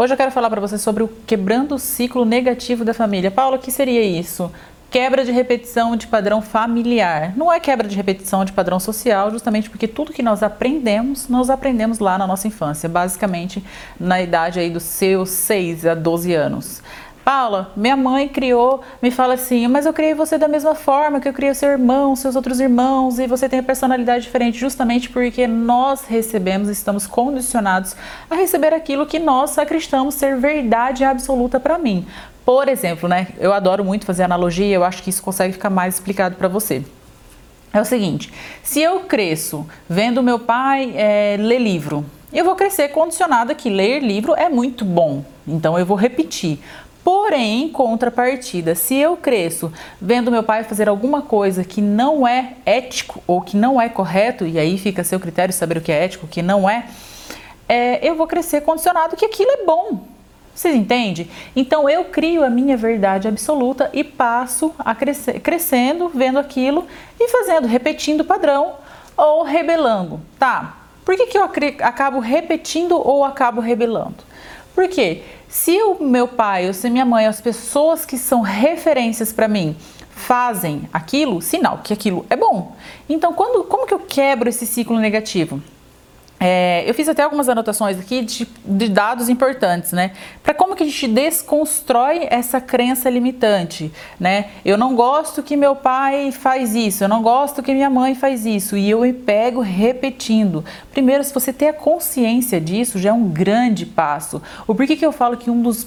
Hoje eu quero falar para você sobre o quebrando o ciclo negativo da família. Paulo, o que seria isso? Quebra de repetição de padrão familiar. Não é quebra de repetição de padrão social, justamente porque tudo que nós aprendemos, nós aprendemos lá na nossa infância, basicamente na idade aí dos seus 6 a 12 anos. Paula, minha mãe criou, me fala assim, mas eu criei você da mesma forma que eu criei seu irmão, seus outros irmãos, e você tem a personalidade diferente, justamente porque nós recebemos, estamos condicionados a receber aquilo que nós acreditamos ser verdade absoluta para mim. Por exemplo, né? Eu adoro muito fazer analogia, eu acho que isso consegue ficar mais explicado para você. É o seguinte: se eu cresço vendo meu pai é, ler livro, eu vou crescer condicionada que ler livro é muito bom. Então eu vou repetir. Porém, em contrapartida, se eu cresço vendo meu pai fazer alguma coisa que não é ético ou que não é correto, e aí fica a seu critério saber o que é ético, o que não é, é eu vou crescer condicionado que aquilo é bom. Vocês entendem? Então eu crio a minha verdade absoluta e passo a crescer, crescendo, vendo aquilo e fazendo, repetindo o padrão ou rebelando. Tá? Por que, que eu acabo repetindo ou acabo rebelando? Porque se o meu pai ou se minha mãe, as pessoas que são referências para mim, fazem aquilo, sinal que aquilo é bom. Então, quando, como que eu quebro esse ciclo negativo? É, eu fiz até algumas anotações aqui de, de dados importantes, né? Para como que a gente desconstrói essa crença limitante, né? Eu não gosto que meu pai faz isso, eu não gosto que minha mãe faz isso, e eu me pego repetindo. Primeiro, se você ter a consciência disso, já é um grande passo. O porquê que eu falo que um dos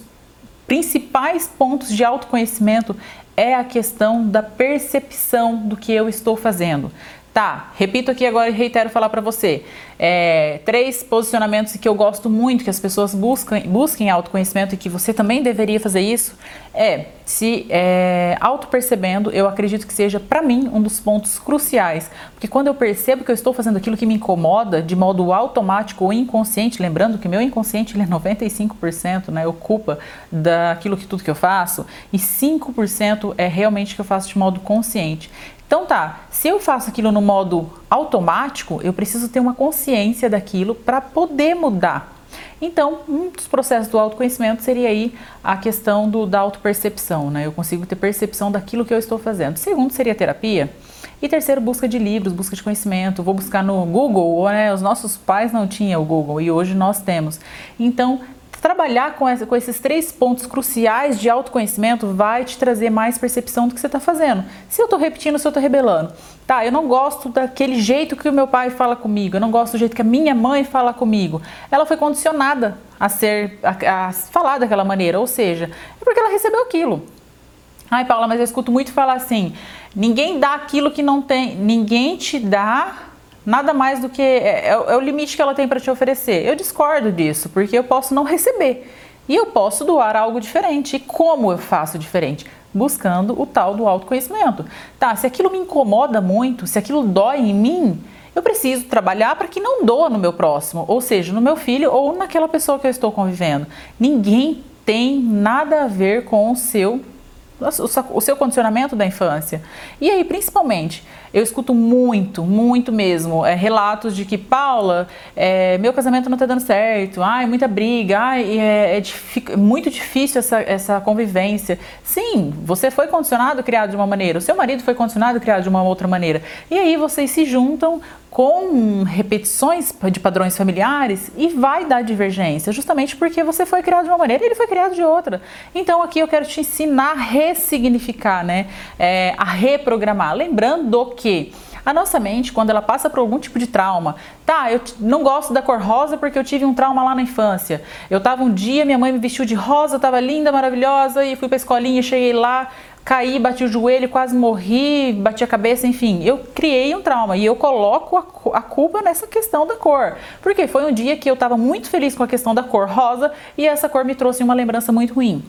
principais pontos de autoconhecimento é a questão da percepção do que eu estou fazendo. Tá, repito aqui agora e reitero falar para você. É, três posicionamentos que eu gosto muito que as pessoas buscam, busquem autoconhecimento e que você também deveria fazer isso é se é, auto-percebendo, eu acredito que seja para mim um dos pontos cruciais. Porque quando eu percebo que eu estou fazendo aquilo que me incomoda de modo automático ou inconsciente, lembrando que meu inconsciente ele é 95%, né, ocupa daquilo que tudo que eu faço, e 5% é realmente que eu faço de modo consciente. Então tá, se eu faço aquilo no modo automático, eu preciso ter uma consciência daquilo para poder mudar. Então, um dos processos do autoconhecimento seria aí a questão do, da autopercepção, né? Eu consigo ter percepção daquilo que eu estou fazendo. Segundo seria terapia. E terceiro, busca de livros, busca de conhecimento. Vou buscar no Google, né? Os nossos pais não tinham o Google e hoje nós temos. Então, trabalhar com, essa, com esses três pontos cruciais de autoconhecimento vai te trazer mais percepção do que você está fazendo. Se eu estou repetindo, se eu estou rebelando. Tá, eu não gosto daquele jeito que o meu pai fala comigo, eu não gosto do jeito que a minha mãe fala comigo. Ela foi condicionada a ser, a, a falar daquela maneira, ou seja, é porque ela recebeu aquilo. Ai, Paula, mas eu escuto muito falar assim: ninguém dá aquilo que não tem, ninguém te dá nada mais do que é, é, é o limite que ela tem para te oferecer. Eu discordo disso, porque eu posso não receber e eu posso doar algo diferente. E como eu faço diferente? Buscando o tal do autoconhecimento. Tá, se aquilo me incomoda muito, se aquilo dói em mim, eu preciso trabalhar para que não doa no meu próximo, ou seja, no meu filho ou naquela pessoa que eu estou convivendo. Ninguém tem nada a ver com o seu o seu condicionamento da infância. E aí, principalmente, eu escuto muito, muito mesmo, é, relatos de que, Paula, é, meu casamento não está dando certo, ai, muita briga, ai, é, é muito difícil essa, essa convivência. Sim, você foi condicionado, criado de uma maneira, o seu marido foi condicionado, criado de uma outra maneira. E aí vocês se juntam com repetições de padrões familiares e vai dar divergência, justamente porque você foi criado de uma maneira e ele foi criado de outra. Então aqui eu quero te ensinar a ressignificar, né? É, a reprogramar. Lembrando que a nossa mente, quando ela passa por algum tipo de trauma, tá, eu não gosto da cor rosa porque eu tive um trauma lá na infância. Eu tava um dia, minha mãe me vestiu de rosa, tava linda, maravilhosa, e fui pra escolinha, cheguei lá, caí, bati o joelho, quase morri, bati a cabeça, enfim, eu criei um trauma e eu coloco a, a, culpa nessa questão da cor. Porque foi um dia que eu estava muito feliz com a questão da cor rosa e essa cor me trouxe uma lembrança muito ruim.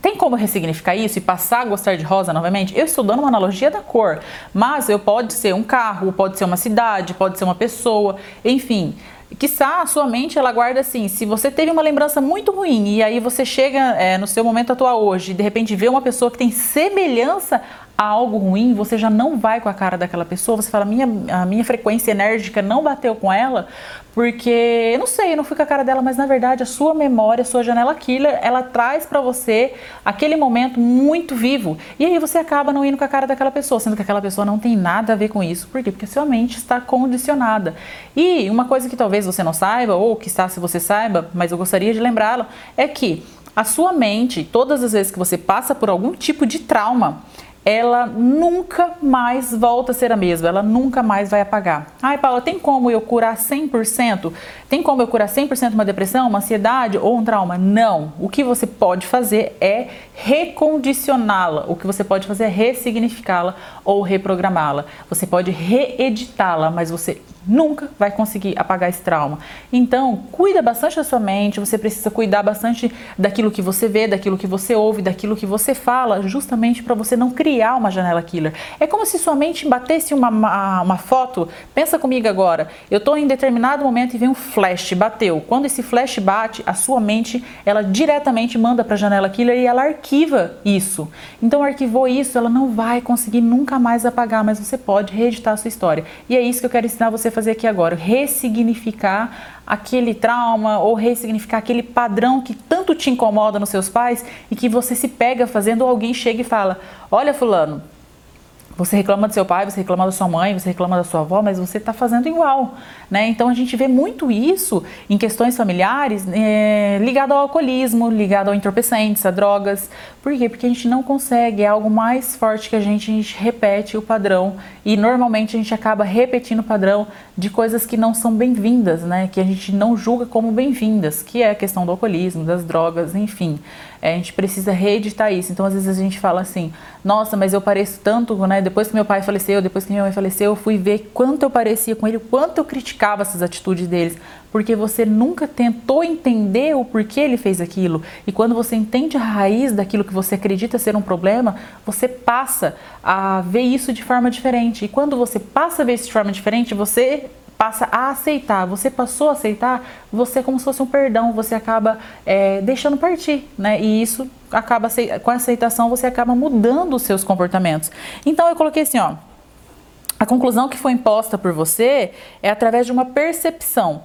Tem como ressignificar isso e passar a gostar de rosa novamente? Eu estou dando uma analogia da cor, mas eu pode ser um carro, pode ser uma cidade, pode ser uma pessoa, enfim quiçá a sua mente ela guarda assim, se você teve uma lembrança muito ruim e aí você chega é, no seu momento atual hoje e de repente vê uma pessoa que tem semelhança algo ruim, você já não vai com a cara daquela pessoa, você fala, minha, a minha frequência enérgica não bateu com ela, porque, eu não sei, eu não fui com a cara dela, mas na verdade a sua memória, a sua janela killer, ela traz para você aquele momento muito vivo. E aí você acaba não indo com a cara daquela pessoa, sendo que aquela pessoa não tem nada a ver com isso. Por quê? Porque a sua mente está condicionada. E uma coisa que talvez você não saiba, ou que está se você saiba, mas eu gostaria de lembrá-lo, é que a sua mente, todas as vezes que você passa por algum tipo de trauma, ela nunca mais volta a ser a mesma, ela nunca mais vai apagar. Ai, Paula, tem como eu curar 100%? Tem como eu curar 100% uma depressão, uma ansiedade ou um trauma? Não. O que você pode fazer é recondicioná-la. O que você pode fazer é ressignificá-la ou reprogramá-la. Você pode reeditá-la, mas você nunca vai conseguir apagar esse trauma. Então, cuida bastante da sua mente, você precisa cuidar bastante daquilo que você vê, daquilo que você ouve, daquilo que você fala, justamente para você não criar uma janela killer. É como se sua mente batesse uma, uma, uma foto, pensa comigo agora, eu estou em determinado momento e vem um flash, bateu. Quando esse flash bate, a sua mente, ela diretamente manda para a janela killer e ela arquiva isso. Então, arquivou isso, ela não vai conseguir nunca mais apagar, mas você pode reeditar a sua história. E é isso que eu quero ensinar você fazer aqui agora, ressignificar aquele trauma ou ressignificar aquele padrão que tanto te incomoda nos seus pais e que você se pega fazendo ou alguém chega e fala: "Olha fulano, você reclama do seu pai, você reclama da sua mãe, você reclama da sua avó, mas você está fazendo igual, né? Então a gente vê muito isso em questões familiares é, ligado ao alcoolismo, ligado ao entorpecentes, a drogas. Por quê? Porque a gente não consegue, é algo mais forte que a gente, a gente repete o padrão e normalmente a gente acaba repetindo o padrão de coisas que não são bem-vindas, né? Que a gente não julga como bem-vindas, que é a questão do alcoolismo, das drogas, enfim. É, a gente precisa reeditar isso. Então, às vezes a gente fala assim: nossa, mas eu pareço tanto, né? Depois que meu pai faleceu, depois que minha mãe faleceu, eu fui ver quanto eu parecia com ele, quanto eu criticava essas atitudes deles, porque você nunca tentou entender o porquê ele fez aquilo. E quando você entende a raiz daquilo que você acredita ser um problema, você passa a ver isso de forma diferente. E quando você passa a ver isso de forma diferente, você passa a aceitar, você passou a aceitar, você é como se fosse um perdão, você acaba é, deixando partir, né? E isso acaba, com a aceitação, você acaba mudando os seus comportamentos. Então eu coloquei assim, ó, a conclusão que foi imposta por você é através de uma percepção.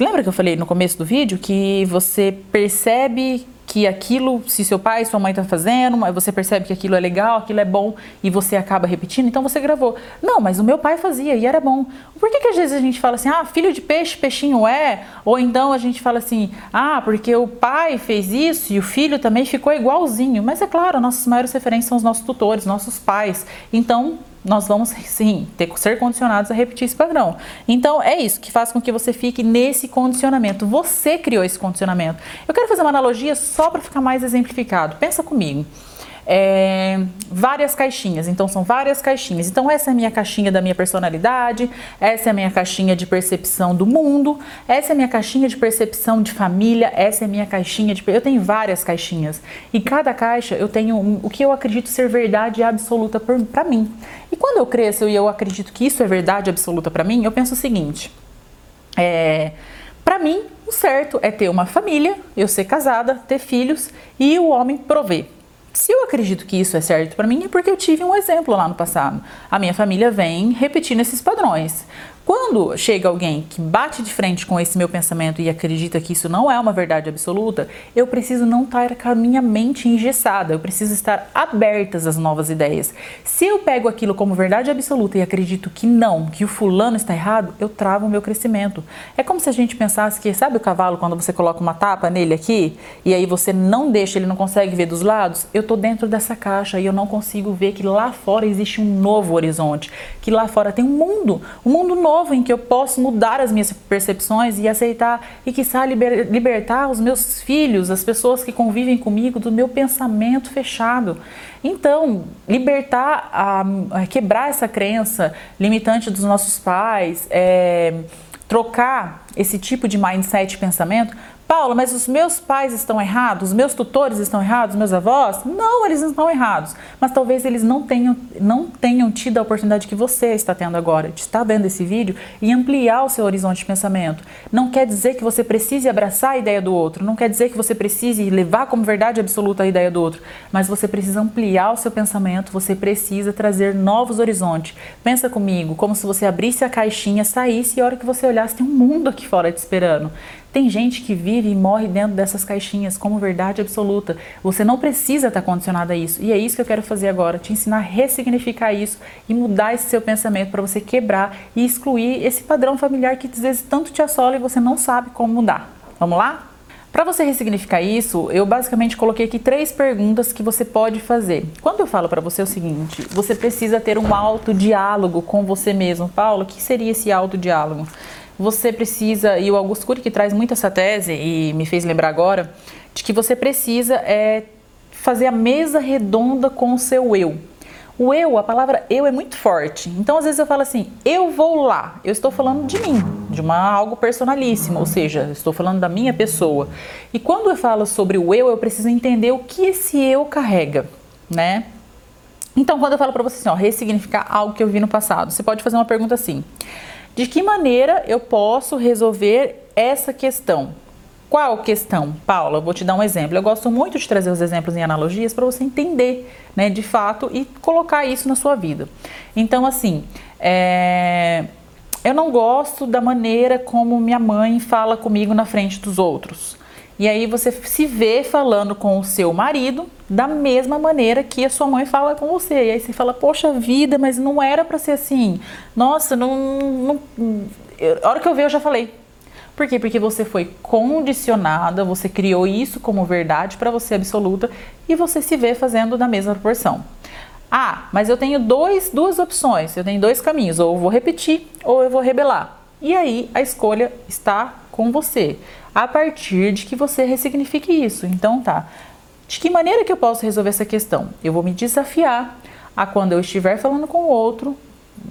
Lembra que eu falei no começo do vídeo que você percebe que aquilo, se seu pai, sua mãe está fazendo, você percebe que aquilo é legal, aquilo é bom e você acaba repetindo, então você gravou. Não, mas o meu pai fazia e era bom. Por que, que às vezes a gente fala assim, ah, filho de peixe, peixinho é? Ou então a gente fala assim, ah, porque o pai fez isso e o filho também ficou igualzinho. Mas é claro, nossas maiores referências são os nossos tutores, nossos pais. Então, nós vamos sim ter ser condicionados a repetir esse padrão. Então é isso que faz com que você fique nesse condicionamento. Você criou esse condicionamento. Eu quero fazer uma analogia só para ficar mais exemplificado. Pensa comigo é, várias caixinhas. Então, são várias caixinhas. Então, essa é a minha caixinha da minha personalidade, essa é a minha caixinha de percepção do mundo, essa é a minha caixinha de percepção de família, essa é a minha caixinha de. Eu tenho várias caixinhas. E cada caixa eu tenho o que eu acredito ser verdade absoluta para mim. E quando eu cresço e eu acredito que isso é verdade absoluta para mim, eu penso o seguinte. É, para mim, o certo é ter uma família, eu ser casada, ter filhos e o homem prover. Se eu acredito que isso é certo para mim, é porque eu tive um exemplo lá no passado. A minha família vem repetindo esses padrões. Quando chega alguém que bate de frente com esse meu pensamento e acredita que isso não é uma verdade absoluta, eu preciso não estar com a minha mente engessada, eu preciso estar abertas às novas ideias. Se eu pego aquilo como verdade absoluta e acredito que não, que o fulano está errado, eu travo o meu crescimento. É como se a gente pensasse que, sabe o cavalo quando você coloca uma tapa nele aqui e aí você não deixa, ele não consegue ver dos lados? Eu estou dentro dessa caixa e eu não consigo ver que lá fora existe um novo horizonte, que lá fora tem um mundo, um mundo novo novo em que eu posso mudar as minhas percepções e aceitar e, quiçá, liber, libertar os meus filhos, as pessoas que convivem comigo, do meu pensamento fechado. Então, libertar, a, a quebrar essa crença limitante dos nossos pais, é, trocar esse tipo de mindset, pensamento, Paula, mas os meus pais estão errados? Os meus tutores estão errados? Os meus avós? Não, eles não estão errados. Mas talvez eles não tenham, não tenham tido a oportunidade que você está tendo agora de estar vendo esse vídeo e ampliar o seu horizonte de pensamento. Não quer dizer que você precise abraçar a ideia do outro, não quer dizer que você precise levar como verdade absoluta a ideia do outro, mas você precisa ampliar o seu pensamento, você precisa trazer novos horizontes. Pensa comigo, como se você abrisse a caixinha, saísse e a hora que você olhasse tem um mundo aqui fora te esperando. Tem gente que vive e morre dentro dessas caixinhas como verdade absoluta. Você não precisa estar condicionado a isso. E é isso que eu quero fazer agora, te ensinar a ressignificar isso e mudar esse seu pensamento para você quebrar e excluir esse padrão familiar que às vezes tanto te assola e você não sabe como mudar. Vamos lá? Para você ressignificar isso, eu basicamente coloquei aqui três perguntas que você pode fazer. Quando eu falo para você o seguinte, você precisa ter um autodiálogo com você mesmo. Paulo, o que seria esse autodiálogo? Você precisa, e o Augusto Cury que traz muito essa tese e me fez lembrar agora, de que você precisa é, fazer a mesa redonda com o seu eu. O eu, a palavra eu é muito forte. Então, às vezes eu falo assim, eu vou lá. Eu estou falando de mim, de uma algo personalíssimo, ou seja, estou falando da minha pessoa. E quando eu falo sobre o eu, eu preciso entender o que esse eu carrega, né? Então, quando eu falo para você assim, ó, ressignificar algo que eu vi no passado, você pode fazer uma pergunta assim: de que maneira eu posso resolver essa questão? Qual questão? Paula, eu vou te dar um exemplo. Eu gosto muito de trazer os exemplos em analogias para você entender, né, de fato, e colocar isso na sua vida. Então, assim, é... eu não gosto da maneira como minha mãe fala comigo na frente dos outros. E aí você se vê falando com o seu marido da mesma maneira que a sua mãe fala com você. E aí você fala, poxa vida, mas não era para ser assim. Nossa, não, não. A hora que eu vi, eu já falei. Por quê? Porque você foi condicionada, você criou isso como verdade para você absoluta e você se vê fazendo da mesma proporção. Ah, mas eu tenho dois, duas opções, eu tenho dois caminhos, ou eu vou repetir ou eu vou rebelar. E aí a escolha está com você a partir de que você ressignifique isso. Então tá. De que maneira que eu posso resolver essa questão? Eu vou me desafiar a quando eu estiver falando com o outro,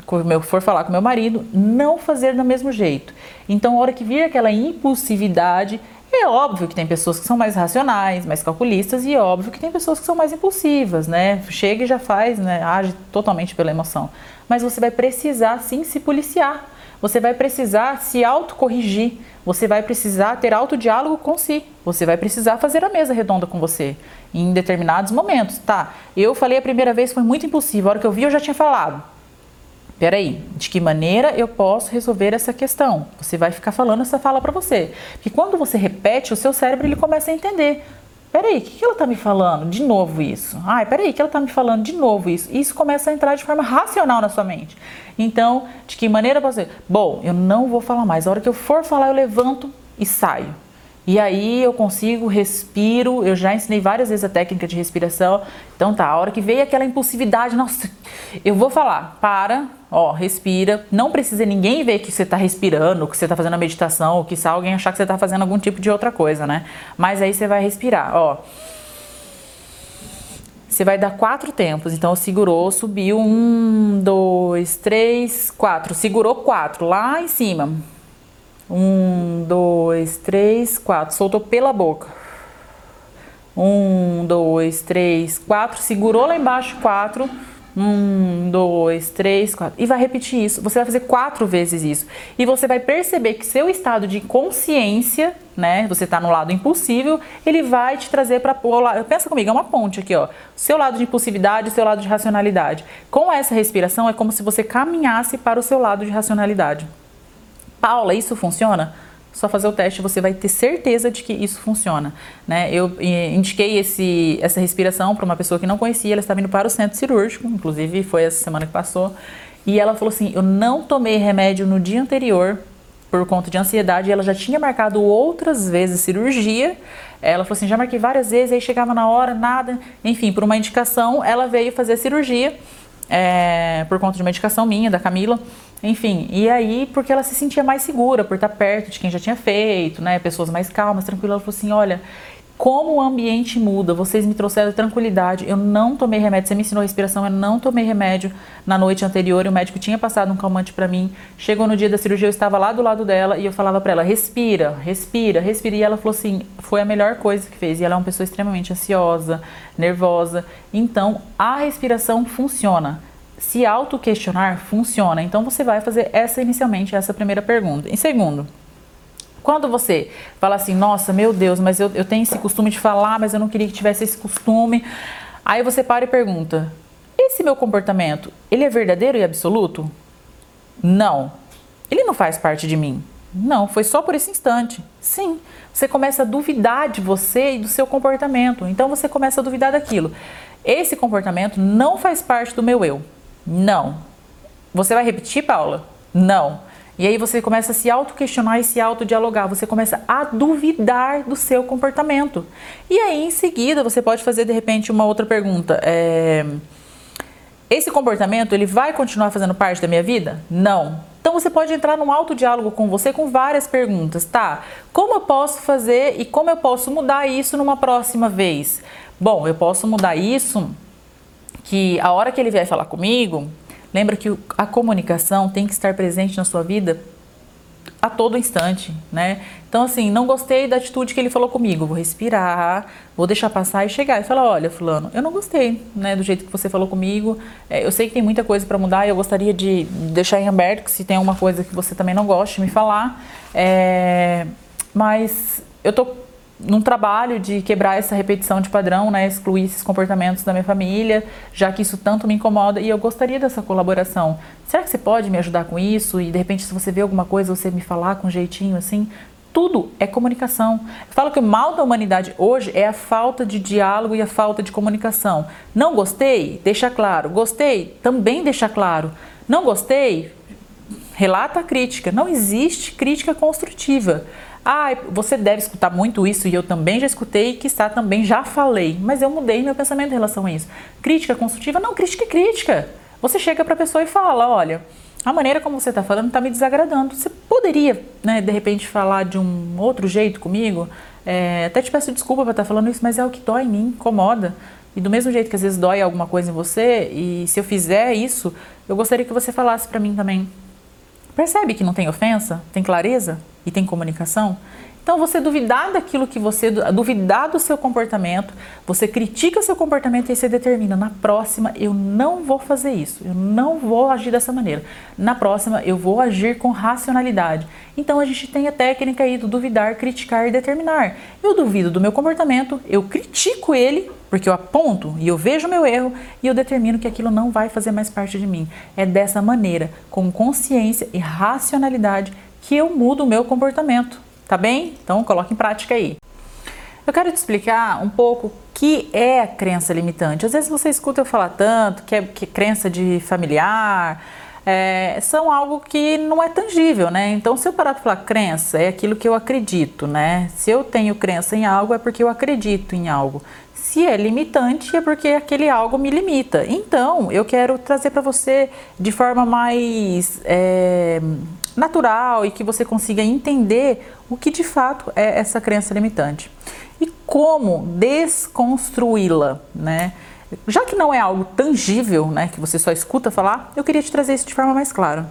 quando eu for falar com meu marido, não fazer do mesmo jeito. Então, a hora que vir aquela impulsividade, é óbvio que tem pessoas que são mais racionais, mais calculistas, e é óbvio que tem pessoas que são mais impulsivas, né? Chega e já faz, né? Age totalmente pela emoção. Mas você vai precisar sim se policiar. Você vai precisar se autocorrigir você vai precisar ter autodiálogo com si. Você vai precisar fazer a mesa redonda com você em determinados momentos. Tá, eu falei a primeira vez, foi muito impulsivo. A hora que eu vi, eu já tinha falado. Peraí, de que maneira eu posso resolver essa questão? Você vai ficar falando essa fala para você. Porque quando você repete, o seu cérebro ele começa a entender. Peraí, o que, que ela está me falando? De novo isso. Ai, peraí, o que ela está me falando? De novo isso. E isso começa a entrar de forma racional na sua mente. Então, de que maneira você? Bom, eu não vou falar mais. A hora que eu for falar, eu levanto e saio. E aí eu consigo, respiro. Eu já ensinei várias vezes a técnica de respiração. Então tá, a hora que veio aquela impulsividade, nossa, eu vou falar. Para, ó, respira. Não precisa ninguém ver que você tá respirando, que você tá fazendo a meditação, ou que se alguém achar que você tá fazendo algum tipo de outra coisa, né? Mas aí você vai respirar, ó. Você vai dar quatro tempos. Então, segurou, subiu. Um, dois, três, quatro. Segurou quatro lá em cima. Um, dois, três, quatro. Soltou pela boca. Um, dois, três, quatro. Segurou lá embaixo, quatro. Um, dois, três, quatro. E vai repetir isso. Você vai fazer quatro vezes isso. E você vai perceber que seu estado de consciência, né? Você está no lado impulsivo, ele vai te trazer para o lado. Pensa comigo, é uma ponte aqui, ó. Seu lado de impulsividade, seu lado de racionalidade. Com essa respiração, é como se você caminhasse para o seu lado de racionalidade. Paula, isso funciona? só fazer o teste você vai ter certeza de que isso funciona. Né? Eu indiquei esse, essa respiração para uma pessoa que não conhecia, ela estava indo para o centro cirúrgico, inclusive foi essa semana que passou, e ela falou assim: Eu não tomei remédio no dia anterior por conta de ansiedade, ela já tinha marcado outras vezes cirurgia. Ela falou assim: já marquei várias vezes, aí chegava na hora, nada. Enfim, por uma indicação, ela veio fazer a cirurgia é, por conta de uma indicação minha, da Camila. Enfim, e aí, porque ela se sentia mais segura por estar perto de quem já tinha feito, né? Pessoas mais calmas, tranquilas. Ela falou assim: olha, como o ambiente muda. Vocês me trouxeram tranquilidade. Eu não tomei remédio. Você me ensinou respiração, eu não tomei remédio na noite anterior. O médico tinha passado um calmante para mim. Chegou no dia da cirurgia, eu estava lá do lado dela e eu falava para ela: respira, respira, respira. E ela falou assim: foi a melhor coisa que fez. E ela é uma pessoa extremamente ansiosa, nervosa. Então, a respiração funciona. Se auto-questionar funciona. Então, você vai fazer essa inicialmente, essa primeira pergunta. Em segundo, quando você fala assim, nossa, meu Deus, mas eu, eu tenho esse costume de falar, mas eu não queria que tivesse esse costume. Aí você para e pergunta: esse meu comportamento, ele é verdadeiro e absoluto? Não. Ele não faz parte de mim. Não, foi só por esse instante. Sim, você começa a duvidar de você e do seu comportamento. Então você começa a duvidar daquilo. Esse comportamento não faz parte do meu eu. Não. Você vai repetir, Paula? Não. E aí você começa a se auto-questionar e se auto-dialogar, você começa a duvidar do seu comportamento. E aí, em seguida, você pode fazer de repente uma outra pergunta. É... Esse comportamento, ele vai continuar fazendo parte da minha vida? Não. Então você pode entrar num autodiálogo com você com várias perguntas, tá? Como eu posso fazer e como eu posso mudar isso numa próxima vez? Bom, eu posso mudar isso que a hora que ele vier falar comigo, Lembra que a comunicação tem que estar presente na sua vida a todo instante, né? Então, assim, não gostei da atitude que ele falou comigo, vou respirar, vou deixar passar e chegar e falar: olha, Fulano, eu não gostei, né, do jeito que você falou comigo. É, eu sei que tem muita coisa para mudar e eu gostaria de deixar em aberto que se tem alguma coisa que você também não goste, me falar. É, mas eu tô num trabalho de quebrar essa repetição de padrão, né, excluir esses comportamentos da minha família, já que isso tanto me incomoda e eu gostaria dessa colaboração. Será que você pode me ajudar com isso? E de repente, se você vê alguma coisa, você me falar com um jeitinho assim? Tudo é comunicação. Eu falo que o mal da humanidade hoje é a falta de diálogo e a falta de comunicação. Não gostei? Deixa claro. Gostei? Também deixa claro. Não gostei? Relata a crítica. Não existe crítica construtiva. Ah, você deve escutar muito isso e eu também já escutei, que está também já falei, mas eu mudei meu pensamento em relação a isso. Crítica construtiva? Não, crítica é crítica. Você chega para a pessoa e fala: olha, a maneira como você está falando está me desagradando. Você poderia, né, de repente, falar de um outro jeito comigo? É, até te peço desculpa por estar falando isso, mas é o que dói em mim, incomoda. E do mesmo jeito que às vezes dói alguma coisa em você, e se eu fizer isso, eu gostaria que você falasse para mim também. Percebe que não tem ofensa? Tem clareza? e tem comunicação? Então, você duvidar daquilo que você, duvidar do seu comportamento, você critica o seu comportamento e você determina, na próxima eu não vou fazer isso, eu não vou agir dessa maneira. Na próxima eu vou agir com racionalidade. Então, a gente tem a técnica aí do duvidar, criticar e determinar. Eu duvido do meu comportamento, eu critico ele, porque eu aponto e eu vejo meu erro e eu determino que aquilo não vai fazer mais parte de mim. É dessa maneira, com consciência e racionalidade, que eu mudo o meu comportamento, tá bem? Então coloque em prática aí. Eu quero te explicar um pouco o que é a crença limitante. Às vezes você escuta eu falar tanto que é, que é crença de familiar, é, são algo que não é tangível, né? Então, se eu parar de falar crença, é aquilo que eu acredito, né? Se eu tenho crença em algo, é porque eu acredito em algo. Se é limitante, é porque aquele algo me limita. Então, eu quero trazer para você de forma mais é, natural e que você consiga entender o que de fato é essa crença limitante e como desconstruí-la, né? Já que não é algo tangível, né, que você só escuta falar, eu queria te trazer isso de forma mais clara.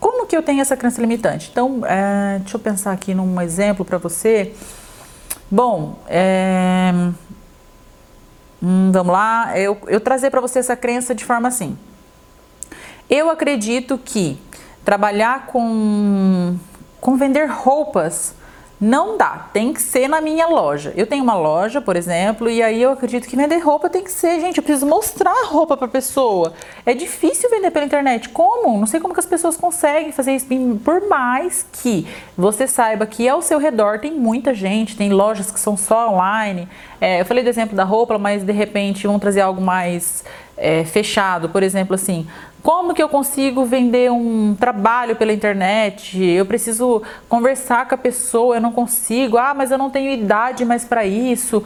Como que eu tenho essa crença limitante? Então, é, deixa eu pensar aqui num exemplo para você. Bom, é, hum, vamos lá, eu, eu trazer para você essa crença de forma assim. Eu acredito que trabalhar com, com vender roupas não dá, tem que ser na minha loja. Eu tenho uma loja, por exemplo, e aí eu acredito que vender roupa tem que ser, gente, eu preciso mostrar a roupa para pessoa. É difícil vender pela internet. Como? Não sei como que as pessoas conseguem fazer isso. Por mais que você saiba que ao seu redor tem muita gente, tem lojas que são só online. É, eu falei do exemplo da roupa, mas de repente vamos trazer algo mais é, fechado. Por exemplo, assim, como que eu consigo vender um trabalho pela internet? Eu preciso conversar com a pessoa, eu não consigo. Ah, mas eu não tenho idade mais para isso.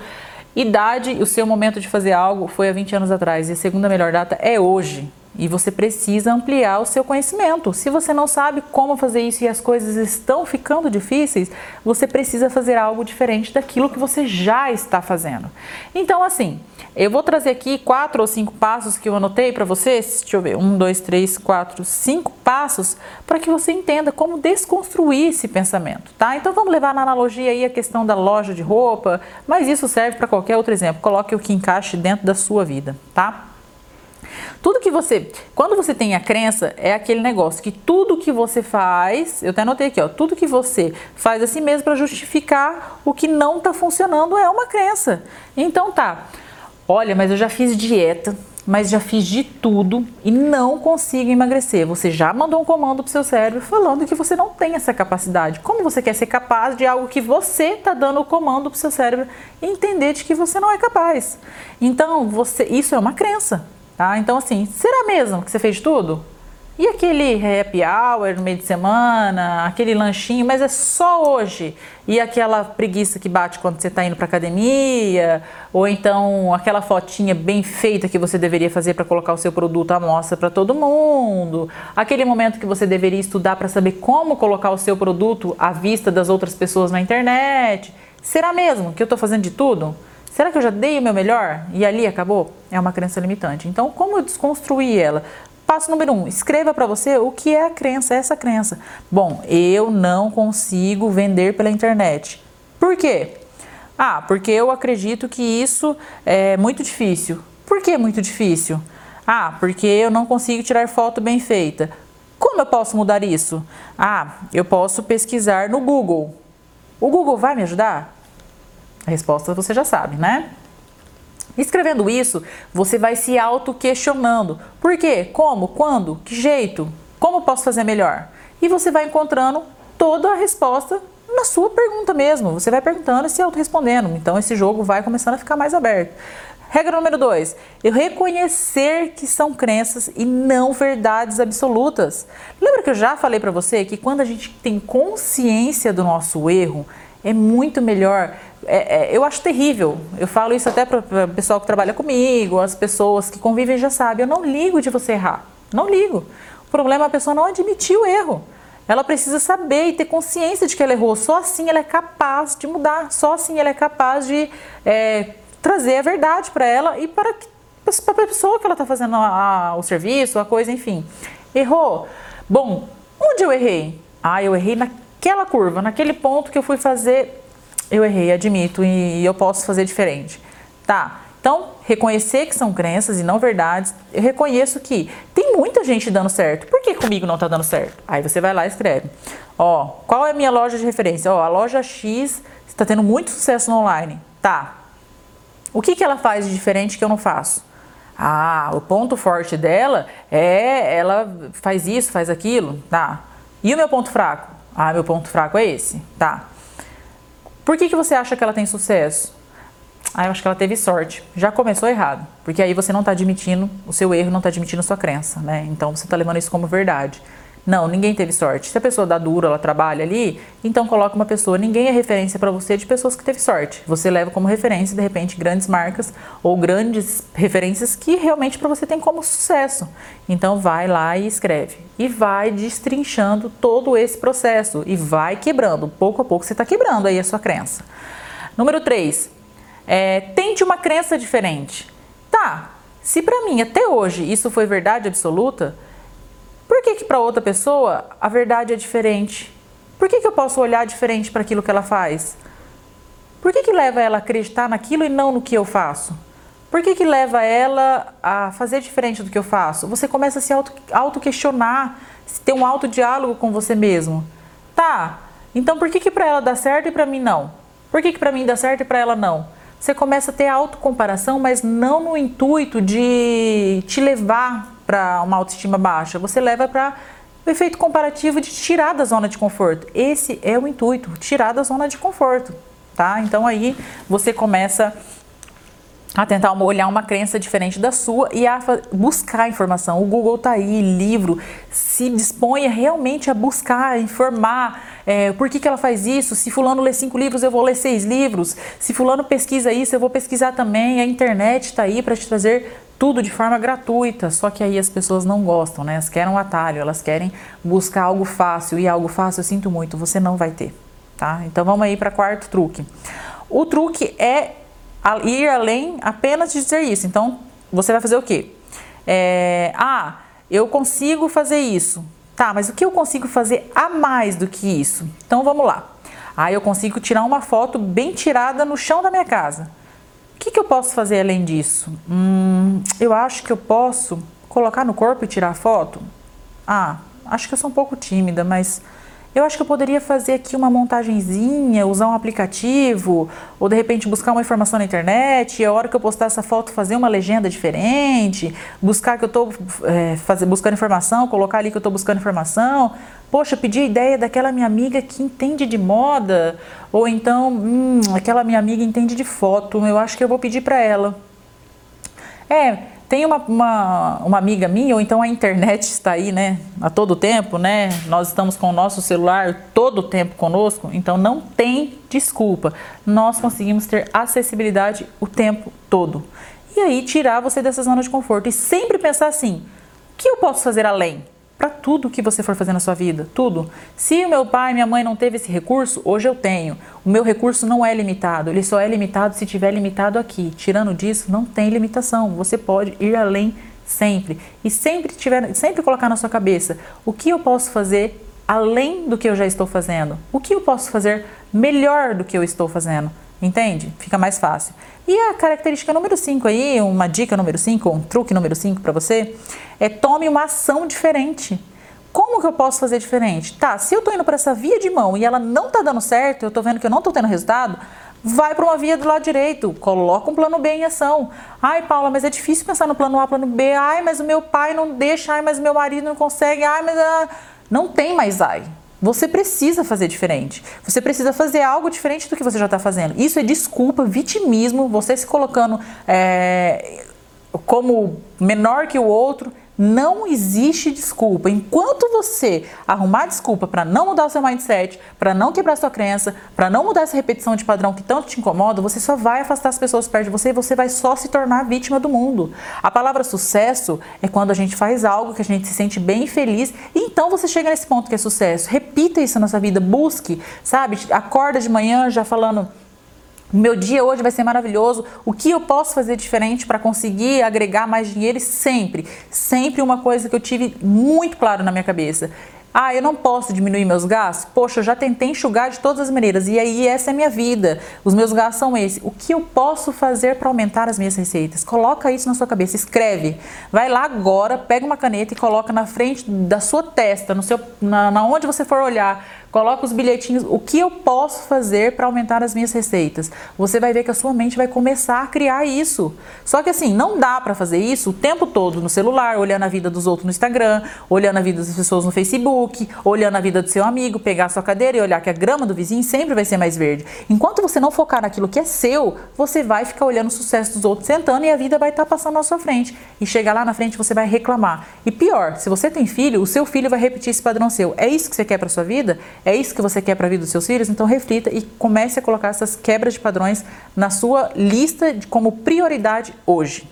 Idade, o seu momento de fazer algo foi há 20 anos atrás e a segunda melhor data é hoje. E você precisa ampliar o seu conhecimento. Se você não sabe como fazer isso e as coisas estão ficando difíceis, você precisa fazer algo diferente daquilo que você já está fazendo. Então, assim, eu vou trazer aqui quatro ou cinco passos que eu anotei para vocês. Deixa eu ver, um, dois, três, quatro, cinco passos para que você entenda como desconstruir esse pensamento, tá? Então vamos levar na analogia aí a questão da loja de roupa, mas isso serve para qualquer outro exemplo. Coloque o que encaixe dentro da sua vida, tá? Tudo que você, quando você tem a crença, é aquele negócio que tudo que você faz, eu até anotei aqui, ó, tudo que você faz assim mesmo para justificar o que não está funcionando é uma crença. Então tá, olha, mas eu já fiz dieta, mas já fiz de tudo e não consigo emagrecer. Você já mandou um comando para o seu cérebro falando que você não tem essa capacidade. Como você quer ser capaz de algo que você está dando o comando para o seu cérebro entender de que você não é capaz? Então, você, isso é uma crença. Tá? Então, assim, será mesmo que você fez tudo? E aquele happy hour no meio de semana, aquele lanchinho, mas é só hoje. E aquela preguiça que bate quando você está indo para academia, ou então aquela fotinha bem feita que você deveria fazer para colocar o seu produto à mostra para todo mundo, aquele momento que você deveria estudar para saber como colocar o seu produto à vista das outras pessoas na internet. Será mesmo que eu estou fazendo de tudo? Será que eu já dei o meu melhor e ali acabou? É uma crença limitante. Então, como eu desconstruir ela? Passo número um, escreva para você o que é a crença, essa crença. Bom, eu não consigo vender pela internet. Por quê? Ah, porque eu acredito que isso é muito difícil. Por que muito difícil? Ah, porque eu não consigo tirar foto bem feita. Como eu posso mudar isso? Ah, eu posso pesquisar no Google. O Google vai me ajudar? A resposta você já sabe, né? Escrevendo isso, você vai se auto-questionando. Por quê? Como? Quando? Que jeito? Como posso fazer melhor? E você vai encontrando toda a resposta na sua pergunta mesmo. Você vai perguntando e se auto-respondendo. Então esse jogo vai começando a ficar mais aberto. Regra número dois: eu reconhecer que são crenças e não verdades absolutas. Lembra que eu já falei para você que quando a gente tem consciência do nosso erro, é muito melhor é, é, eu acho terrível. Eu falo isso até para o pessoal que trabalha comigo, as pessoas que convivem já sabem. Eu não ligo de você errar. Não ligo. O problema é a pessoa não admitir o erro. Ela precisa saber e ter consciência de que ela errou. Só assim ela é capaz de mudar. Só assim ela é capaz de é, trazer a verdade para ela e para, a pessoa que ela está fazendo a, a, o serviço, a coisa, enfim. Errou. Bom, onde eu errei? Ah, eu errei naquela curva, naquele ponto que eu fui fazer eu errei, admito, e eu posso fazer diferente. Tá, então, reconhecer que são crenças e não verdades, eu reconheço que tem muita gente dando certo. Por que comigo não está dando certo? Aí você vai lá e escreve. Ó, qual é a minha loja de referência? Ó, a loja X está tendo muito sucesso no online. Tá. O que, que ela faz de diferente que eu não faço? Ah, o ponto forte dela é ela faz isso, faz aquilo. Tá. E o meu ponto fraco? Ah, meu ponto fraco é esse. Tá. Por que, que você acha que ela tem sucesso? Ah, eu acho que ela teve sorte. Já começou errado, porque aí você não está admitindo o seu erro, não está admitindo a sua crença, né? Então você está levando isso como verdade. Não, ninguém teve sorte. Se a pessoa dá duro, ela trabalha ali, então coloca uma pessoa. Ninguém é referência para você de pessoas que teve sorte. Você leva como referência, de repente, grandes marcas ou grandes referências que realmente para você tem como sucesso. Então vai lá e escreve. E vai destrinchando todo esse processo. E vai quebrando. Pouco a pouco você está quebrando aí a sua crença. Número 3. É, tente uma crença diferente. Tá, se para mim até hoje isso foi verdade absoluta, por que, que para outra pessoa a verdade é diferente? Por que, que eu posso olhar diferente para aquilo que ela faz? Por que, que leva ela a acreditar naquilo e não no que eu faço? Por que, que leva ela a fazer diferente do que eu faço? Você começa a se auto-questionar, auto ter um auto-diálogo com você mesmo. Tá, então por que, que para ela dá certo e para mim não? Por que, que para mim dá certo e para ela não? Você começa a ter autocomparação, mas não no intuito de te levar para uma autoestima baixa, você leva para o efeito comparativo de tirar da zona de conforto. Esse é o intuito, tirar da zona de conforto, tá? Então aí você começa a tentar olhar uma crença diferente da sua e a buscar informação. O Google está aí, livro, se disponha realmente a buscar, informar é, por que, que ela faz isso. Se fulano lê cinco livros, eu vou ler seis livros. Se fulano pesquisa isso, eu vou pesquisar também. A internet está aí para te trazer tudo de forma gratuita, só que aí as pessoas não gostam, né? Elas querem um atalho, elas querem buscar algo fácil e algo fácil, eu sinto muito, você não vai ter, tá? Então vamos aí para quarto truque. O truque é ir além apenas de dizer isso. Então, você vai fazer o quê? É, ah, eu consigo fazer isso. Tá, mas o que eu consigo fazer a mais do que isso? Então, vamos lá. Ah, eu consigo tirar uma foto bem tirada no chão da minha casa. Que, que eu posso fazer além disso? Hum, eu acho que eu posso colocar no corpo e tirar foto. Ah, acho que eu sou um pouco tímida, mas eu acho que eu poderia fazer aqui uma montagenzinha, usar um aplicativo, ou de repente buscar uma informação na internet, e a hora que eu postar essa foto fazer uma legenda diferente, buscar que eu estou é, buscando informação, colocar ali que eu estou buscando informação. Poxa, pedir a ideia daquela minha amiga que entende de moda, ou então, hum, aquela minha amiga entende de foto, eu acho que eu vou pedir para ela. É, tem uma, uma, uma, amiga minha, ou então a internet está aí, né, a todo tempo, né? Nós estamos com o nosso celular todo o tempo conosco, então não tem desculpa. Nós conseguimos ter acessibilidade o tempo todo. E aí tirar você dessa zona de conforto e sempre pensar assim: o que eu posso fazer além? Para tudo que você for fazer na sua vida, tudo. Se o meu pai e minha mãe não teve esse recurso, hoje eu tenho. O meu recurso não é limitado, ele só é limitado se tiver limitado aqui. Tirando disso, não tem limitação. Você pode ir além sempre e sempre tiver, sempre colocar na sua cabeça o que eu posso fazer além do que eu já estou fazendo. O que eu posso fazer melhor do que eu estou fazendo? Entende? Fica mais fácil. E a característica número 5 aí, uma dica número 5, um truque número 5 para você, é tome uma ação diferente. Como que eu posso fazer diferente? Tá, se eu tô indo para essa via de mão e ela não tá dando certo, eu tô vendo que eu não tô tendo resultado, vai para uma via do lado direito, coloca um plano B em ação. Ai, Paula, mas é difícil pensar no plano A, plano B. Ai, mas o meu pai não deixa, ai, mas o meu marido não consegue. Ai, mas ah, não tem mais ai. Você precisa fazer diferente. Você precisa fazer algo diferente do que você já está fazendo. Isso é desculpa, vitimismo, você se colocando é, como menor que o outro, não existe desculpa. Enquanto você arrumar desculpa para não mudar o seu mindset, para não quebrar sua crença, para não mudar essa repetição de padrão que tanto te incomoda, você só vai afastar as pessoas perto de você e você vai só se tornar vítima do mundo. A palavra sucesso é quando a gente faz algo que a gente se sente bem e feliz, e então você chega nesse ponto que é sucesso. Repita isso na sua vida, busque, sabe? Acorda de manhã já falando meu dia hoje vai ser maravilhoso. O que eu posso fazer diferente para conseguir agregar mais dinheiro? E sempre, sempre uma coisa que eu tive muito claro na minha cabeça. Ah, eu não posso diminuir meus gastos? Poxa, eu já tentei enxugar de todas as maneiras e aí essa é a minha vida. Os meus gastos são esses. O que eu posso fazer para aumentar as minhas receitas? Coloca isso na sua cabeça, escreve. Vai lá agora, pega uma caneta e coloca na frente da sua testa, no seu, na, na onde você for olhar Coloca os bilhetinhos, o que eu posso fazer para aumentar as minhas receitas? Você vai ver que a sua mente vai começar a criar isso. Só que assim, não dá para fazer isso o tempo todo no celular, olhando a vida dos outros no Instagram, olhando a vida das pessoas no Facebook, olhando a vida do seu amigo, pegar a sua cadeira e olhar que a grama do vizinho sempre vai ser mais verde. Enquanto você não focar naquilo que é seu, você vai ficar olhando o sucesso dos outros sentando e a vida vai estar tá passando na sua frente. E chegar lá na frente você vai reclamar. E pior, se você tem filho, o seu filho vai repetir esse padrão seu. É isso que você quer para sua vida? É isso que você quer para a vida dos seus filhos? Então reflita e comece a colocar essas quebras de padrões na sua lista de, como prioridade hoje.